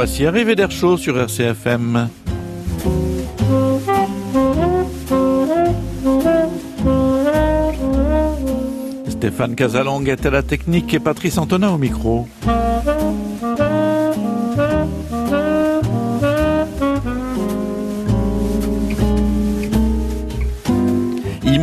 Voici arrivé d'air chaud sur RCFM. Stéphane Casalang est à la technique et Patrice Antonin au micro.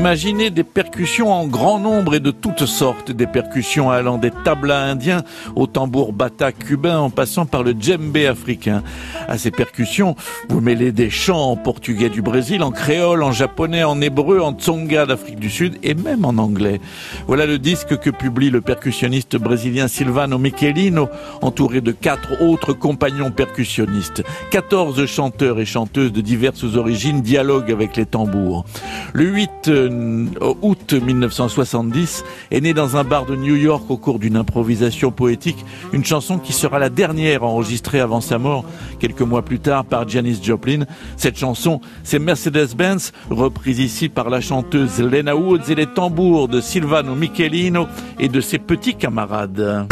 Imaginez des percussions en grand nombre et de toutes sortes, des percussions allant des tablas indiens au tambour bata cubain en passant par le djembé africain. À ces percussions, vous mêlez des chants en portugais du Brésil, en créole, en japonais, en hébreu, en tsonga d'Afrique du Sud et même en anglais. Voilà le disque que publie le percussionniste brésilien Silvano Michelino, entouré de quatre autres compagnons percussionnistes. 14 chanteurs et chanteuses de diverses origines dialoguent avec les tambours. Le 8 août 1970, est né dans un bar de New York au cours d'une improvisation poétique, une chanson qui sera la dernière enregistrée avant sa mort, quelques mois plus tard par Janis Joplin. Cette chanson, c'est Mercedes-Benz, reprise ici par la chanteuse Lena Woods et les tambours de Silvano Michelino et de ses petits camarades.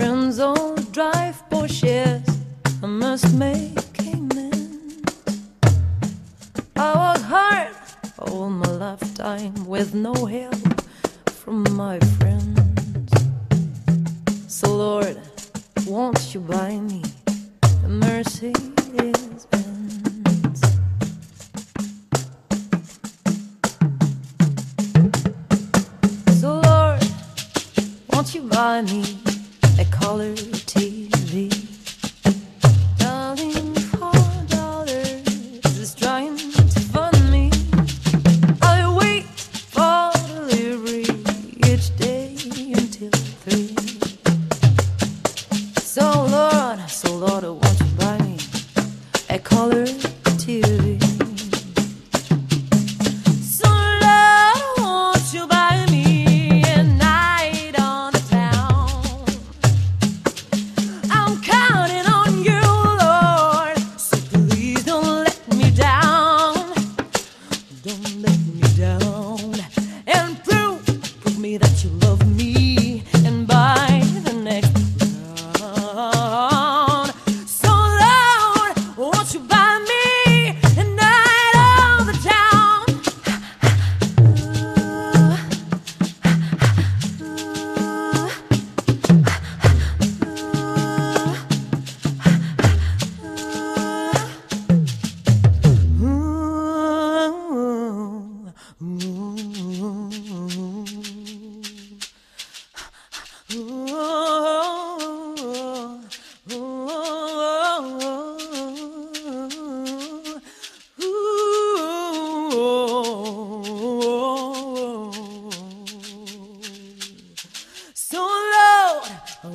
Friends all drive Porsches. I must make amends. I work hard all my lifetime with no help from my friends. So Lord, won't you buy me a Mercedes Benz? So Lord, won't you buy me? the colors.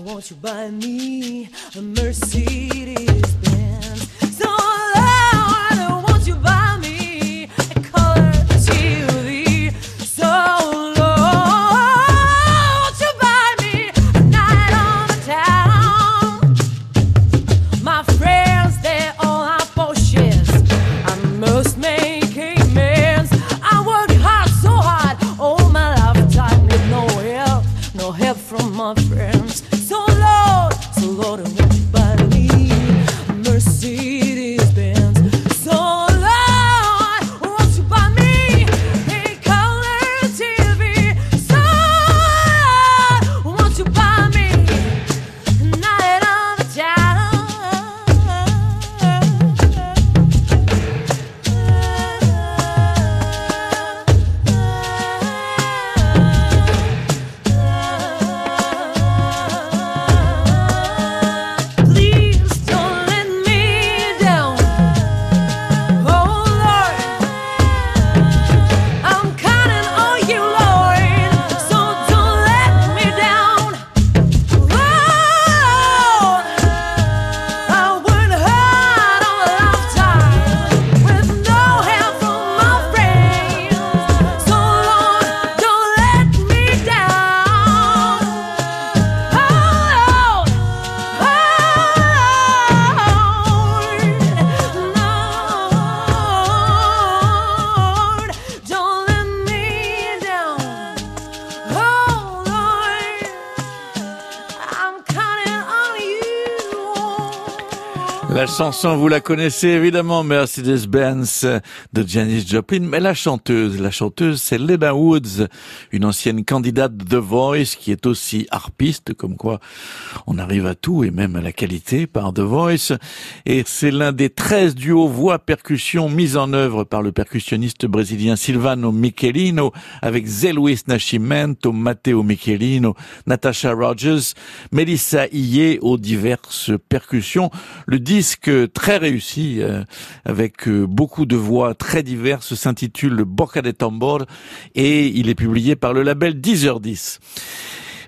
want you buy me a Mercedes Benz? La chanson, vous la connaissez évidemment, Mercedes-Benz de Janis Joplin, mais la chanteuse, la chanteuse, c'est Lena Woods, une ancienne candidate de The Voice qui est aussi harpiste, comme quoi on arrive à tout et même à la qualité par The Voice. Et c'est l'un des 13 duos voix-percussion mis en œuvre par le percussionniste brésilien Silvano Michelino avec Zé Luis Nascimento, Matteo Michelino, Natasha Rogers, Melissa Iye aux diverses percussions. Le disque très réussi, euh, avec euh, beaucoup de voix très diverses, s'intitule Boca de Tambor et il est publié par le label 10h10.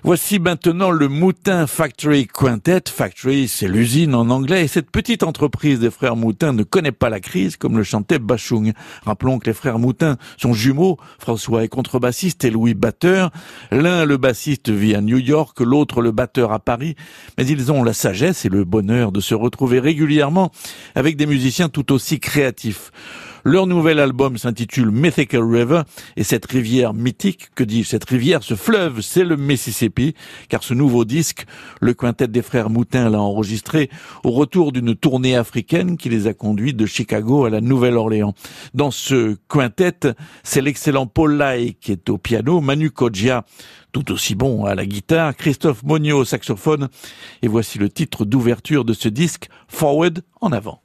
Voici maintenant le Moutin Factory Quintet. Factory, c'est l'usine en anglais. Et cette petite entreprise des frères Moutin ne connaît pas la crise, comme le chantait Bachung. Rappelons que les frères Moutin sont jumeaux. François est contrebassiste et Louis batteur. L'un, le bassiste, vit à New York, l'autre, le batteur, à Paris. Mais ils ont la sagesse et le bonheur de se retrouver régulièrement avec des musiciens tout aussi créatifs. Leur nouvel album s'intitule Mythical River et cette rivière mythique, que dis-je, cette rivière, ce fleuve, c'est le Mississippi, car ce nouveau disque, le quintet des frères Moutin l'a enregistré au retour d'une tournée africaine qui les a conduits de Chicago à la Nouvelle-Orléans. Dans ce quintet, c'est l'excellent Paul Lai qui est au piano, Manu Kodja tout aussi bon à la guitare, Christophe Monio au saxophone, et voici le titre d'ouverture de ce disque, Forward en avant.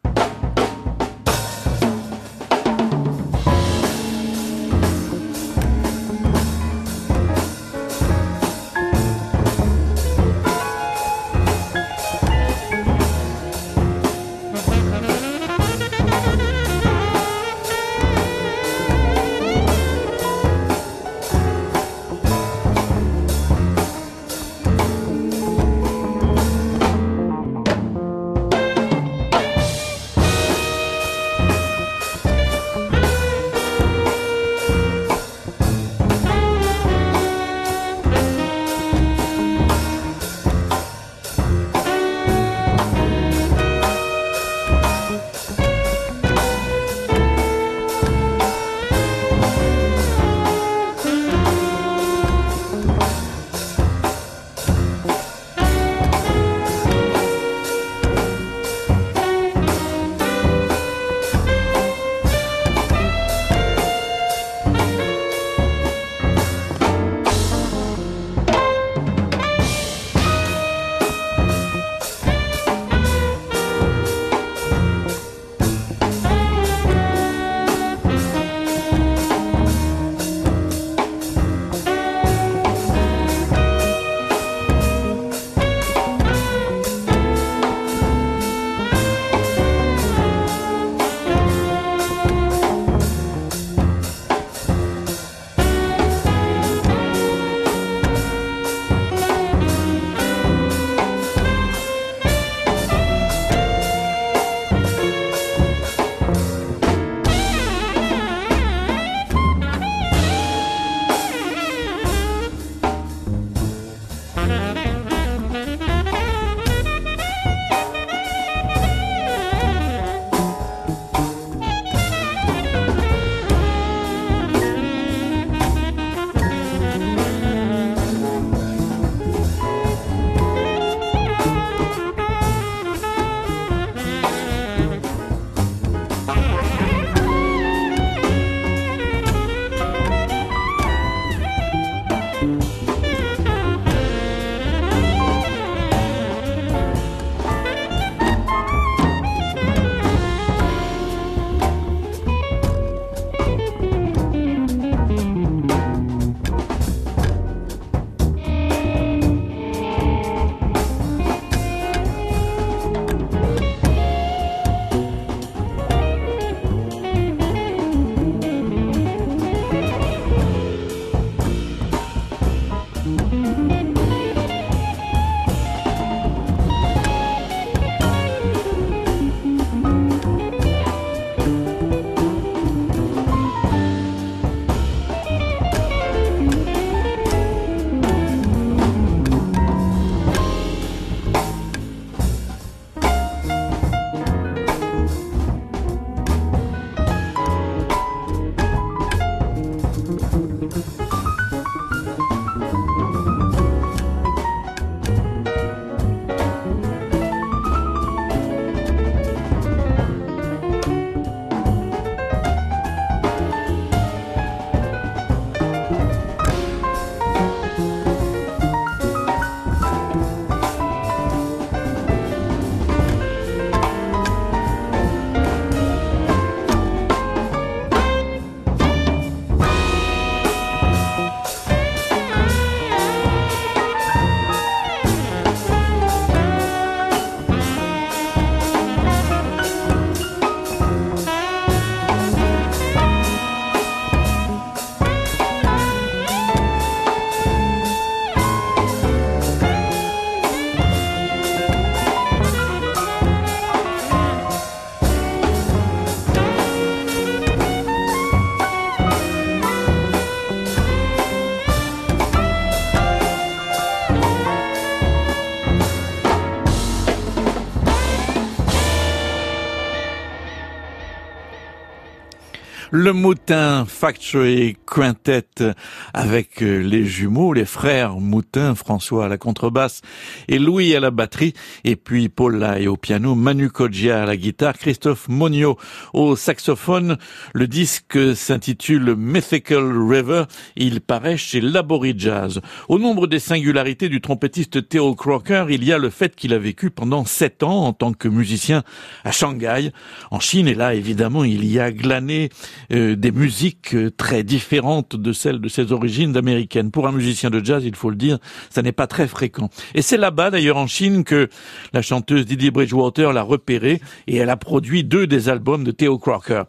Le Moutin Factory Quintet avec euh, les jumeaux, les frères Moutin, François à la contrebasse et Louis à la batterie, et puis Paul Lai au piano, Manu Kodja à la guitare, Christophe Monio au saxophone. Le disque s'intitule Mythical River. Il paraît chez Labori Jazz. Au nombre des singularités du trompettiste Theo Crocker, il y a le fait qu'il a vécu pendant sept ans en tant que musicien à Shanghai, en Chine, et là, évidemment, il y a glané euh, des musiques euh, très différentes de celles de ses origines américaines. Pour un musicien de jazz, il faut le dire, ça n'est pas très fréquent. Et c'est là-bas, d'ailleurs, en Chine, que la chanteuse Didi Bridgewater l'a repéré et elle a produit deux des albums de Theo Crocker.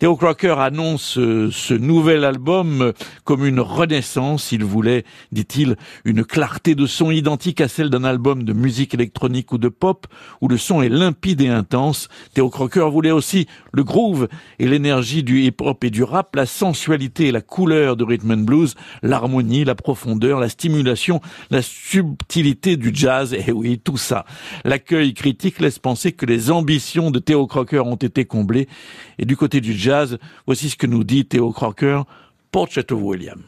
Theo Crocker annonce euh, ce nouvel album comme une renaissance. Il voulait, dit-il, une clarté de son identique à celle d'un album de musique électronique ou de pop, où le son est limpide et intense. Theo Crocker voulait aussi le groove et l'énergie du hip-hop et du rap, la sensualité et la couleur de rhythm and blues, l'harmonie, la profondeur, la stimulation, la subtilité du jazz, et oui, tout ça. L'accueil critique laisse penser que les ambitions de Theo Crocker ont été comblées, et du côté du jazz, voici ce que nous dit Theo Crocker, Portrait of William.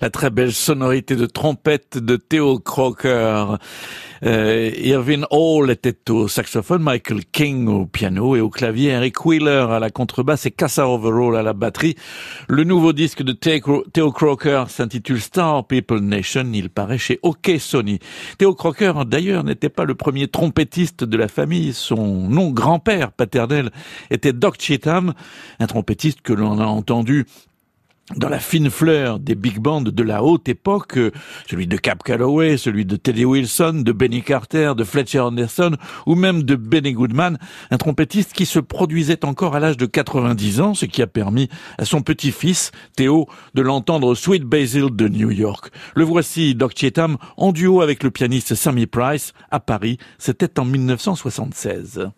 La très belle sonorité de trompette de Theo Crocker. Euh, Irvin Hall était au saxophone, Michael King au piano et au clavier, Eric Wheeler à la contrebasse et Cassa Overall à la batterie. Le nouveau disque de Theo Crocker s'intitule Star People Nation. Il paraît chez OK Sony. Theo Crocker, d'ailleurs, n'était pas le premier trompettiste de la famille. Son nom grand-père paternel était Doc Cheatham, un trompettiste que l'on a entendu dans la fine fleur des big bands de la haute époque, euh, celui de Cap Calloway, celui de Teddy Wilson, de Benny Carter, de Fletcher Anderson ou même de Benny Goodman, un trompettiste qui se produisait encore à l'âge de 90 ans, ce qui a permis à son petit-fils, Théo, de l'entendre Sweet Basil de New York. Le voici, Doc Chetam, en duo avec le pianiste Sammy Price à Paris, c'était en 1976.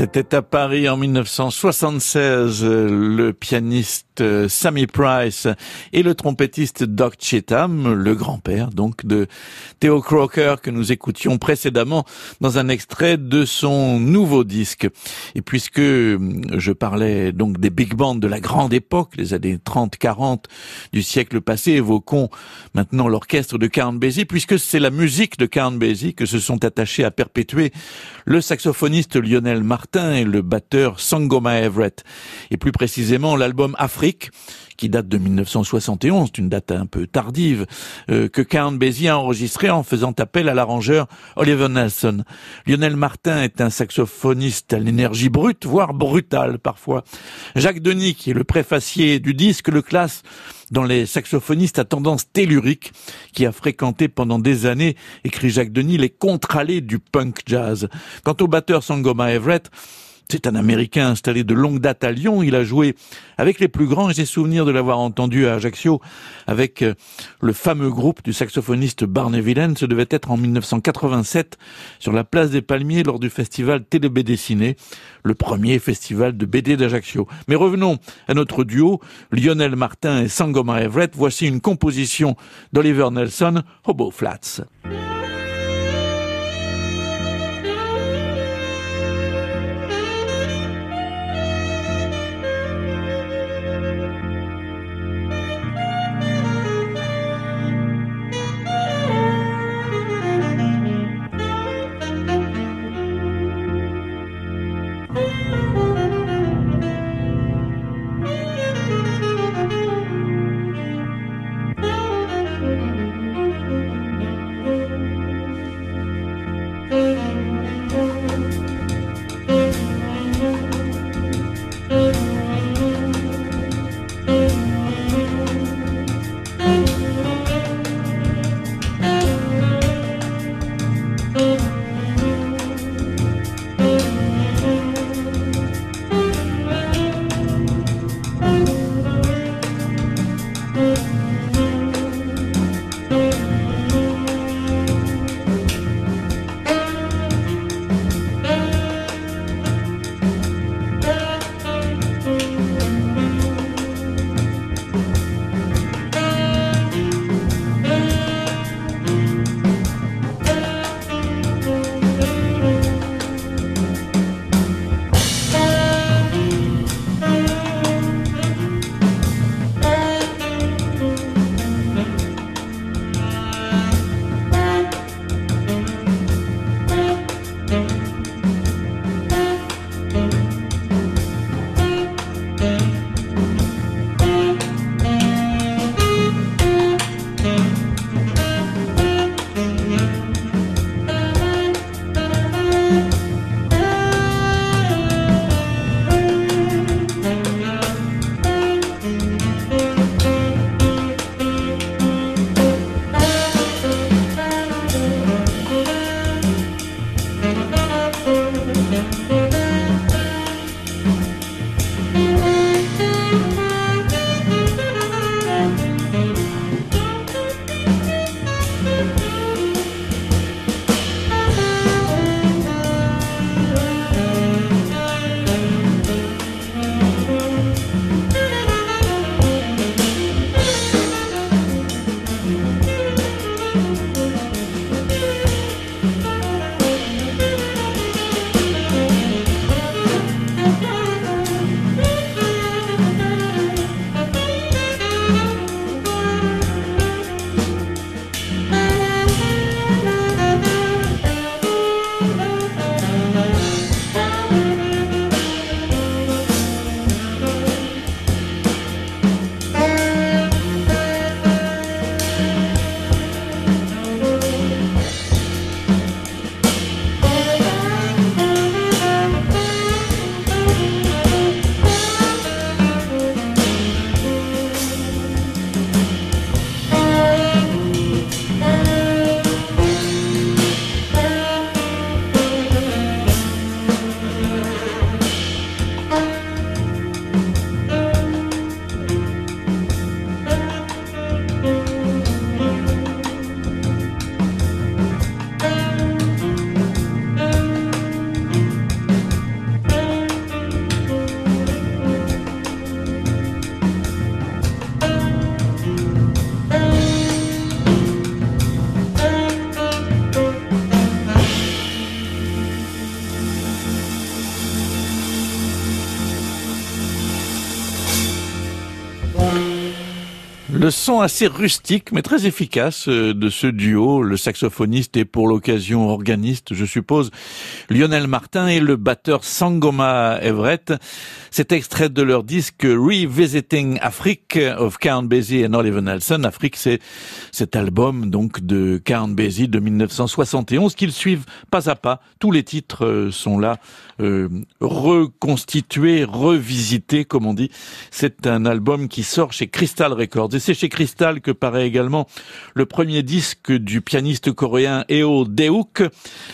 C'était à Paris en 1976 le pianiste euh, Sammy Price et le trompettiste Doc Chetam, le grand-père donc de Theo Crocker que nous écoutions précédemment dans un extrait de son nouveau disque. Et puisque euh, je parlais donc des big bands de la grande époque, les années 30-40 du siècle passé, évoquons maintenant l'orchestre de Count puisque c'est la musique de Count que se sont attachés à perpétuer le saxophoniste Lionel Martin et le batteur Sangoma Everett. Et plus précisément, l'album Afrique qui date de 1971, c'est une date un peu tardive, euh, que Count Basie a enregistré en faisant appel à l'arrangeur Oliver Nelson. Lionel Martin est un saxophoniste à l'énergie brute, voire brutale parfois. Jacques Denis, qui est le préfacier du disque, le classe dans les saxophonistes à tendance tellurique, qui a fréquenté pendant des années, écrit Jacques Denis, les contre-allées du punk jazz. Quant au batteur Sangoma Everett, c'est un Américain installé de longue date à Lyon. Il a joué avec les plus grands. J'ai souvenir de l'avoir entendu à Ajaccio avec euh, le fameux groupe du saxophoniste Barney Villain. Ce devait être en 1987 sur la place des Palmiers lors du festival Télé-BD Dessiné, le premier festival de BD d'Ajaccio. Mais revenons à notre duo, Lionel Martin et Sangoma Everett. Voici une composition d'Oliver Nelson, Hobo Flats. Le son assez rustique mais très efficace euh, de ce duo, le saxophoniste et pour l'occasion organiste, je suppose, Lionel Martin et le batteur Sangoma Everett. Cet extrait de leur disque Revisiting Afrique of Count Basie et Oliver Nelson. Afrique, c'est cet album donc de Count Basie de 1971 qu'ils suivent pas à pas. Tous les titres euh, sont là, euh, reconstitués, revisités, comme on dit. C'est un album qui sort chez Crystal Records. Et c'est chez Crystal que paraît également le premier disque du pianiste coréen Eo Deuk.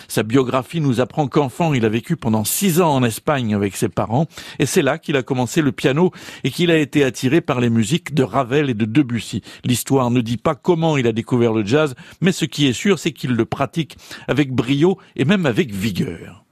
Sa biographie nous apprend qu'enfant, il a vécu pendant six ans en Espagne avec ses parents. Et c'est là qu'il a commencé le piano et qu'il a été attiré par les musiques de Ravel et de Debussy. L'histoire ne dit pas comment il a découvert le jazz, mais ce qui est sûr, c'est qu'il le pratique avec brio et même avec vigueur.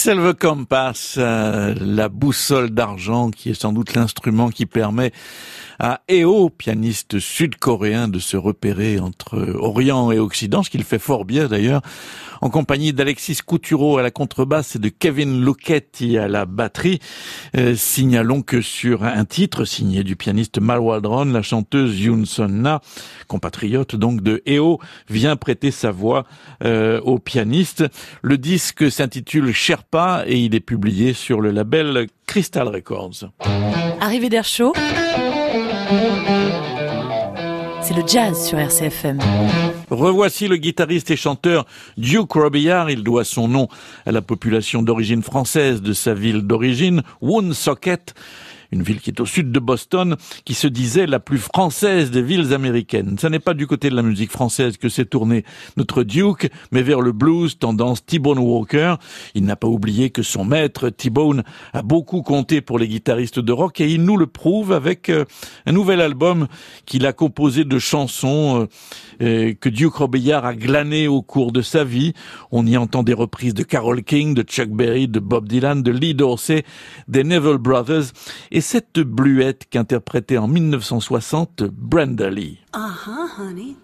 Silver Compass, euh, la boussole d'argent qui est sans doute l'instrument qui permet à Eo, pianiste sud-coréen, de se repérer entre Orient et Occident, ce qu'il fait fort bien d'ailleurs, en compagnie d'Alexis Coutureau à la contrebasse et de Kevin Luchetti à la batterie. Euh, signalons que sur un titre signé du pianiste Mal Waldron, la chanteuse Yoon Son-na, compatriote donc de Eo, vient prêter sa voix euh, au pianiste. Le disque s'intitule Sherpa et il est publié sur le label Crystal Records. Arrivée d'air chaud c'est le jazz sur RCFM. Revoici le guitariste et chanteur Duke Robillard. Il doit son nom à la population d'origine française de sa ville d'origine, Woonsocket une ville qui est au sud de Boston, qui se disait la plus française des villes américaines. Ce n'est pas du côté de la musique française que s'est tourné notre Duke, mais vers le blues, tendance T-Bone Walker. Il n'a pas oublié que son maître, T-Bone, a beaucoup compté pour les guitaristes de rock et il nous le prouve avec euh, un nouvel album qu'il a composé de chansons euh, que Duke Robillard a glané au cours de sa vie. On y entend des reprises de Carole King, de Chuck Berry, de Bob Dylan, de Lee Dorsey, des Neville Brothers cette bluette qu'interprétait en 1960 Brenda Lee. Uh-huh, honey.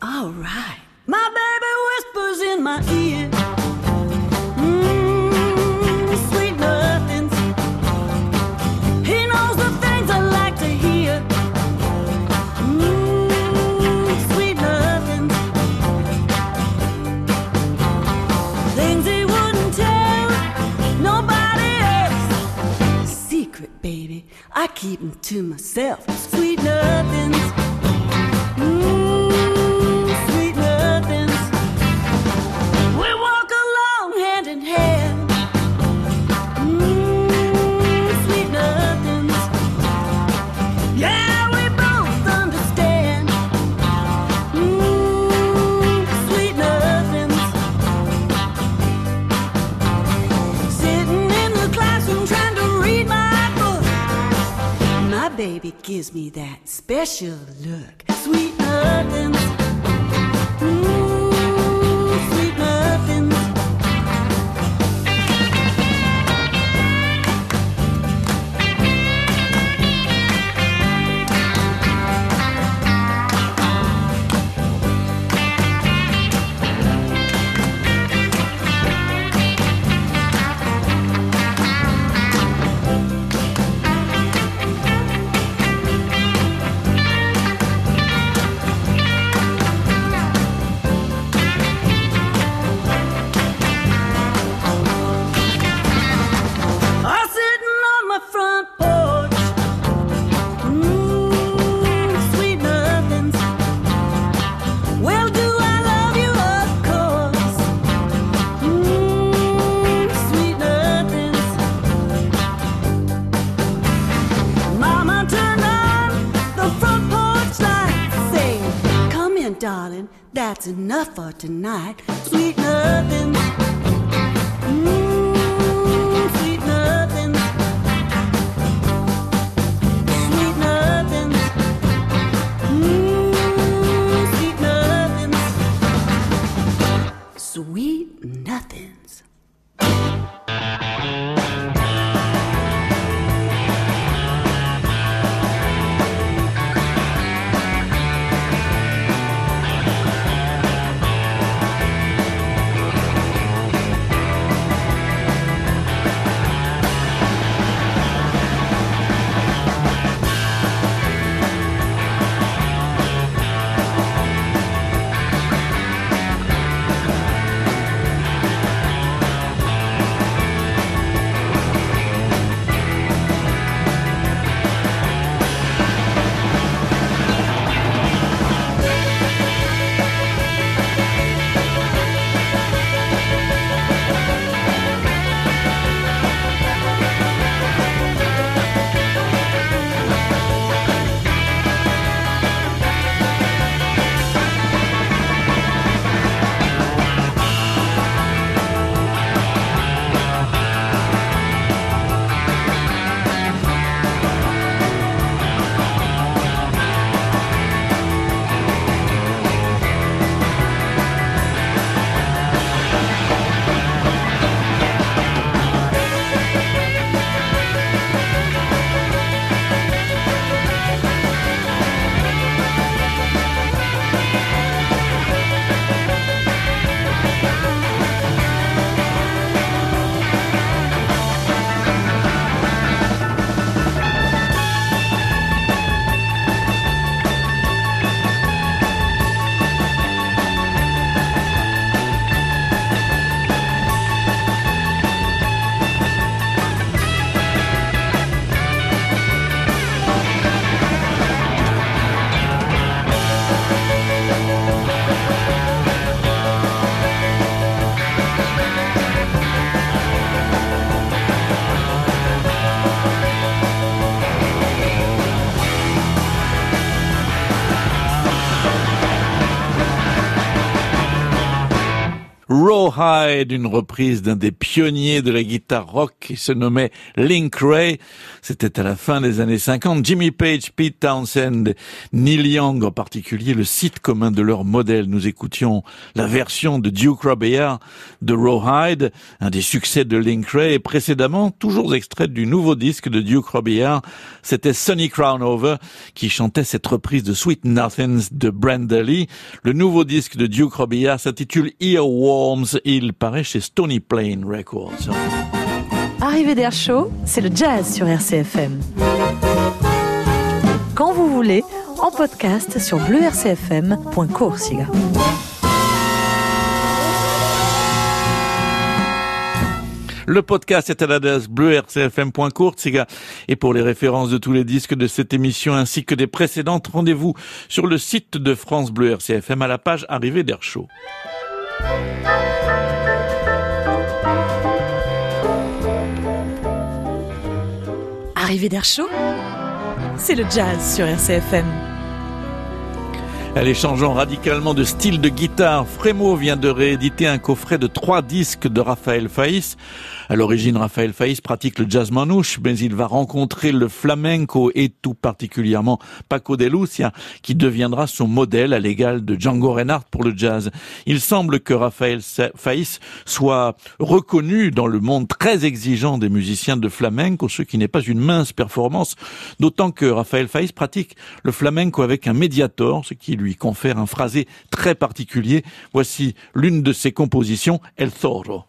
All right. That's enough for tonight. Sweet nothings. Mmm, Rawhide, une reprise d'un des pionniers de la guitare rock qui se nommait Link Ray. C'était à la fin des années 50. Jimmy Page, Pete Townsend, Neil Young en particulier, le site commun de leur modèle. Nous écoutions la version de Duke Robillard de Rawhide, un des succès de Link Ray et précédemment, toujours extrait du nouveau disque de Duke Robillard, c'était Sonny Crownover qui chantait cette reprise de Sweet Nothings de Brenda Lee. Le nouveau disque de Duke Robillard s'intitule Earworms il paraît chez Stony Plain Records. Arrivée d'air chaud, c'est le jazz sur RCFM. Quand vous voulez, en podcast sur bleurcfm.coursiga. Le podcast est à l'adresse bleu rcfm.courtsiga. Et pour les références de tous les disques de cette émission ainsi que des précédentes, rendez-vous sur le site de France Bleu RCFM à la page Arrivée d'Air Chaud. Arrivée d'air chaud, c'est le jazz sur RCFM. Allez, changeons radicalement de style de guitare. Frémo vient de rééditer un coffret de trois disques de Raphaël Faïs. À l'origine, Raphaël Faïs pratique le jazz manouche, mais il va rencontrer le flamenco et tout particulièrement Paco de Lucia, qui deviendra son modèle à l'égal de Django Reinhardt pour le jazz. Il semble que Raphaël Faïs soit reconnu dans le monde très exigeant des musiciens de flamenco, ce qui n'est pas une mince performance, d'autant que Raphaël Faïs pratique le flamenco avec un médiator, ce qui lui confère un phrasé très particulier. Voici l'une de ses compositions, El Zorro.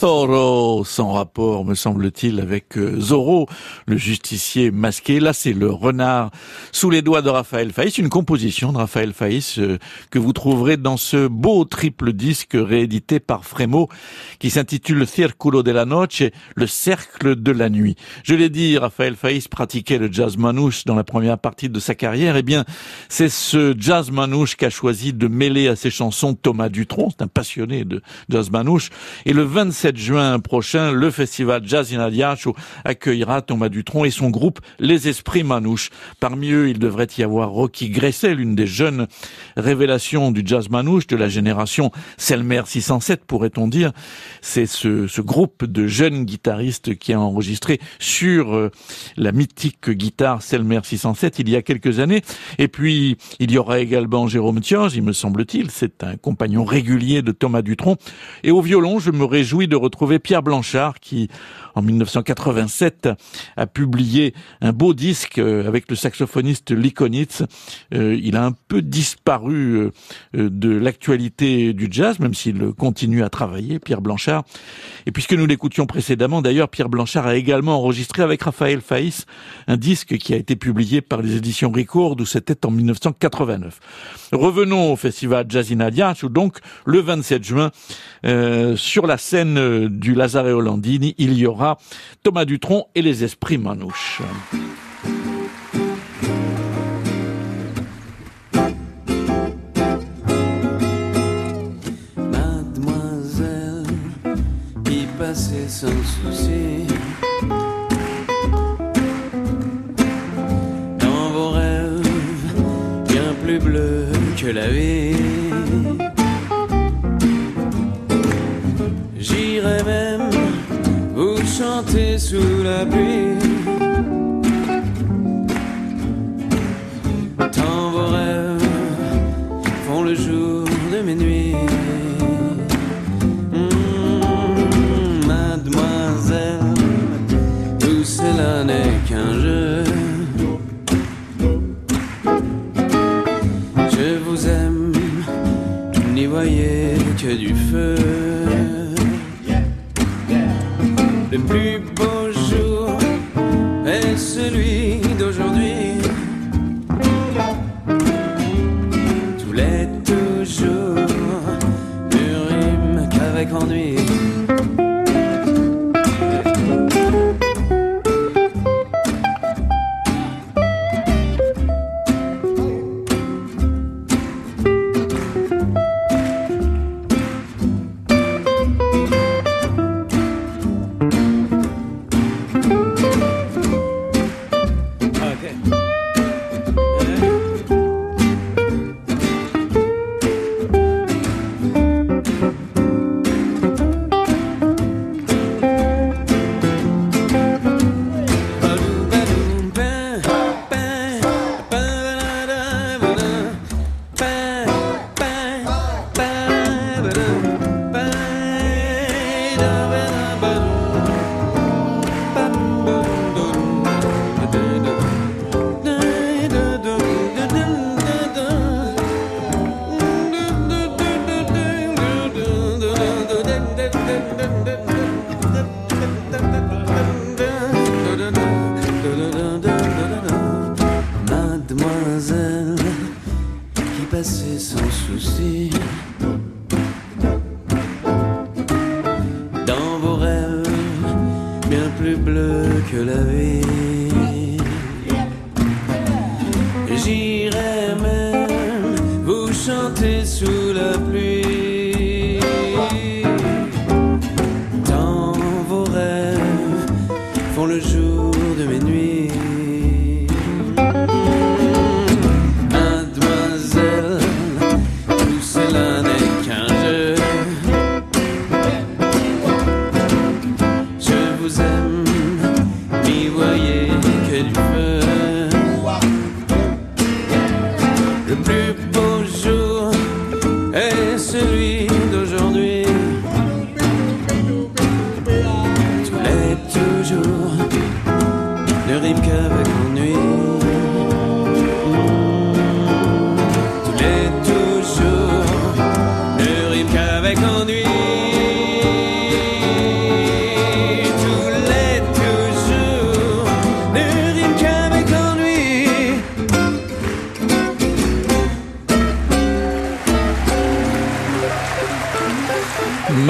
El Zorro, sans rapport, me semble-t-il, avec euh, Zorro, le justicier masqué. Là, c'est le renard sous les doigts de Raphaël Faïs, une composition de Raphaël Faïs euh, que vous trouverez dans ce beau triple disque réédité par Frémo, qui s'intitule Círculo de la Noche, le cercle de la nuit. Je l'ai dit, Raphaël Faïs pratiquait le jazz manouche dans la première partie de sa carrière. Eh bien, c'est ce jazz manouche qu'a choisi de mêler à ses chansons Thomas Dutronc, c'est un passionné de jazz manouche. Et le 27 juin prochain, le festival Jazz in Adiacho accueillera Thomas Dutronc et son groupe Les Esprits Manouches. Parmi eux, il devrait y avoir Rocky Gresset, l'une des jeunes révélations du jazz manouche de la génération Selmer 607, pourrait-on dire. C'est ce, groupe de jeunes guitaristes qui a enregistré sur euh, la mythique guitare Selmer 607 il y a quelques années. Et puis, il y aura également Jérôme Thioge, il me semble-t-il. C'est un compagnon régulier de Thomas Dutronc. Et au violon, je me réjouis de retrouver Pierre Blanchard qui, en 1987, a publié un beau disque euh, avec le saxophoniste Likonitz. Euh, il a un peu disparu euh, de l'actualité du jazz, même s'il continue à travailler, Pierre Blanchard. Et puisque nous l'écoutions précédemment, d'ailleurs, Pierre Blanchard a également enregistré avec Raphaël Faïs un disque qui a été publié par les éditions Record, où c'était en 1989. Revenons au festival Jazzina Diach, où donc, le 27 juin, euh, sur la scène du Lazare Hollandini, il y aura Thomas Dutronc et les Esprits Manouches.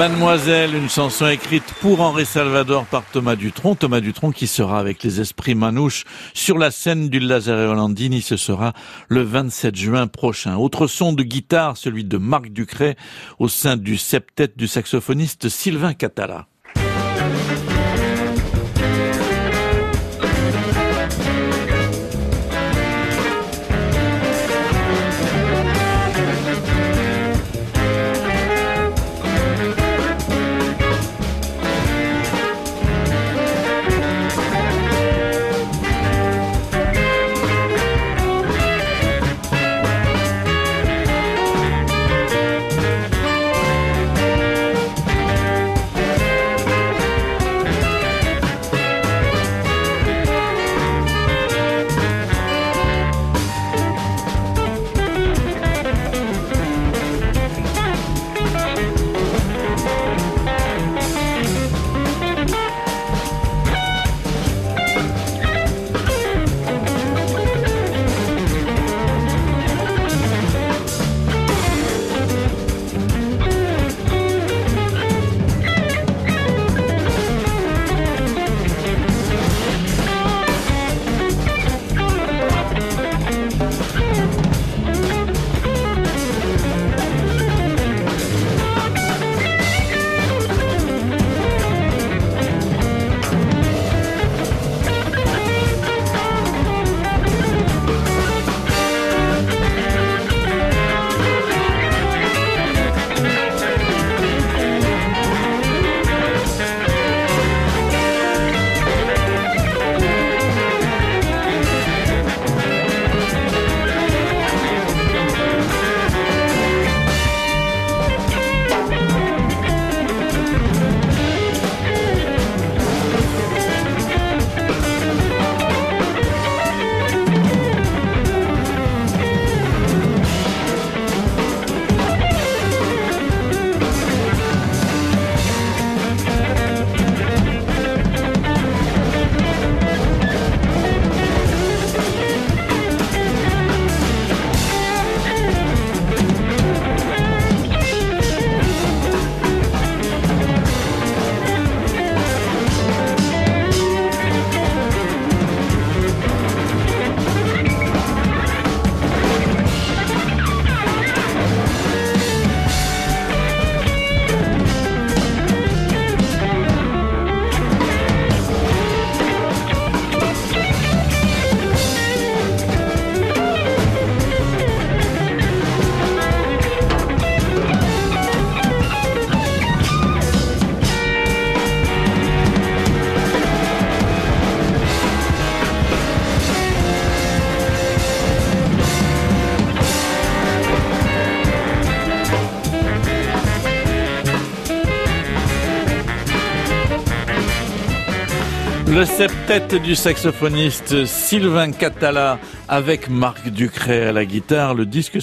Mademoiselle, une chanson écrite pour Henri Salvador par Thomas Dutronc. Thomas Dutronc qui sera avec les esprits manouches sur la scène du Lazare Hollandini. Ce sera le 27 juin prochain. Autre son de guitare, celui de Marc Ducret au sein du septet du saxophoniste Sylvain Catala. Le septet du saxophoniste Sylvain Catala avec Marc Ducret à la guitare. Le disque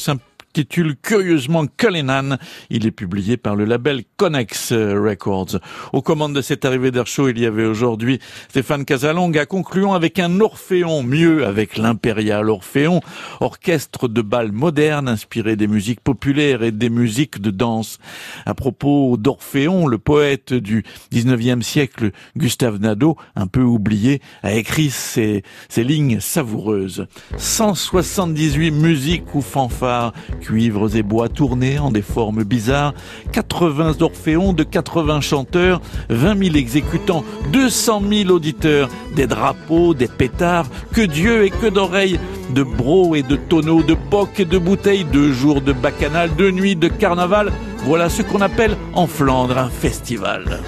s'intitule curieusement Cullinan. Il est publié par le label Connex Records. Aux commandes de cette arrivée d'air chaud, il y avait aujourd'hui Stéphane Casalonga, concluant avec un Orphéon, mieux avec l'Impérial Orphéon, orchestre de bal moderne inspiré des musiques populaires et des musiques de danse. À propos d'Orphéon, le poète du 19e siècle, Gustave Nadeau, un peu oublié, a écrit ces, ces lignes savoureuses. 178 musiques ou fanfares, cuivres et bois tournés en des formes bizarres, 80 orphéons de 80 chanteurs, 20 000 exécutants, 200 000 auditeurs, des drapeaux, des pétards, que Dieu et que d'oreilles, de bros et de tonneaux, de bocs et de bouteilles, de jours de bacchanal, de nuits de carnaval, voilà ce qu'on appelle en Flandre un festival.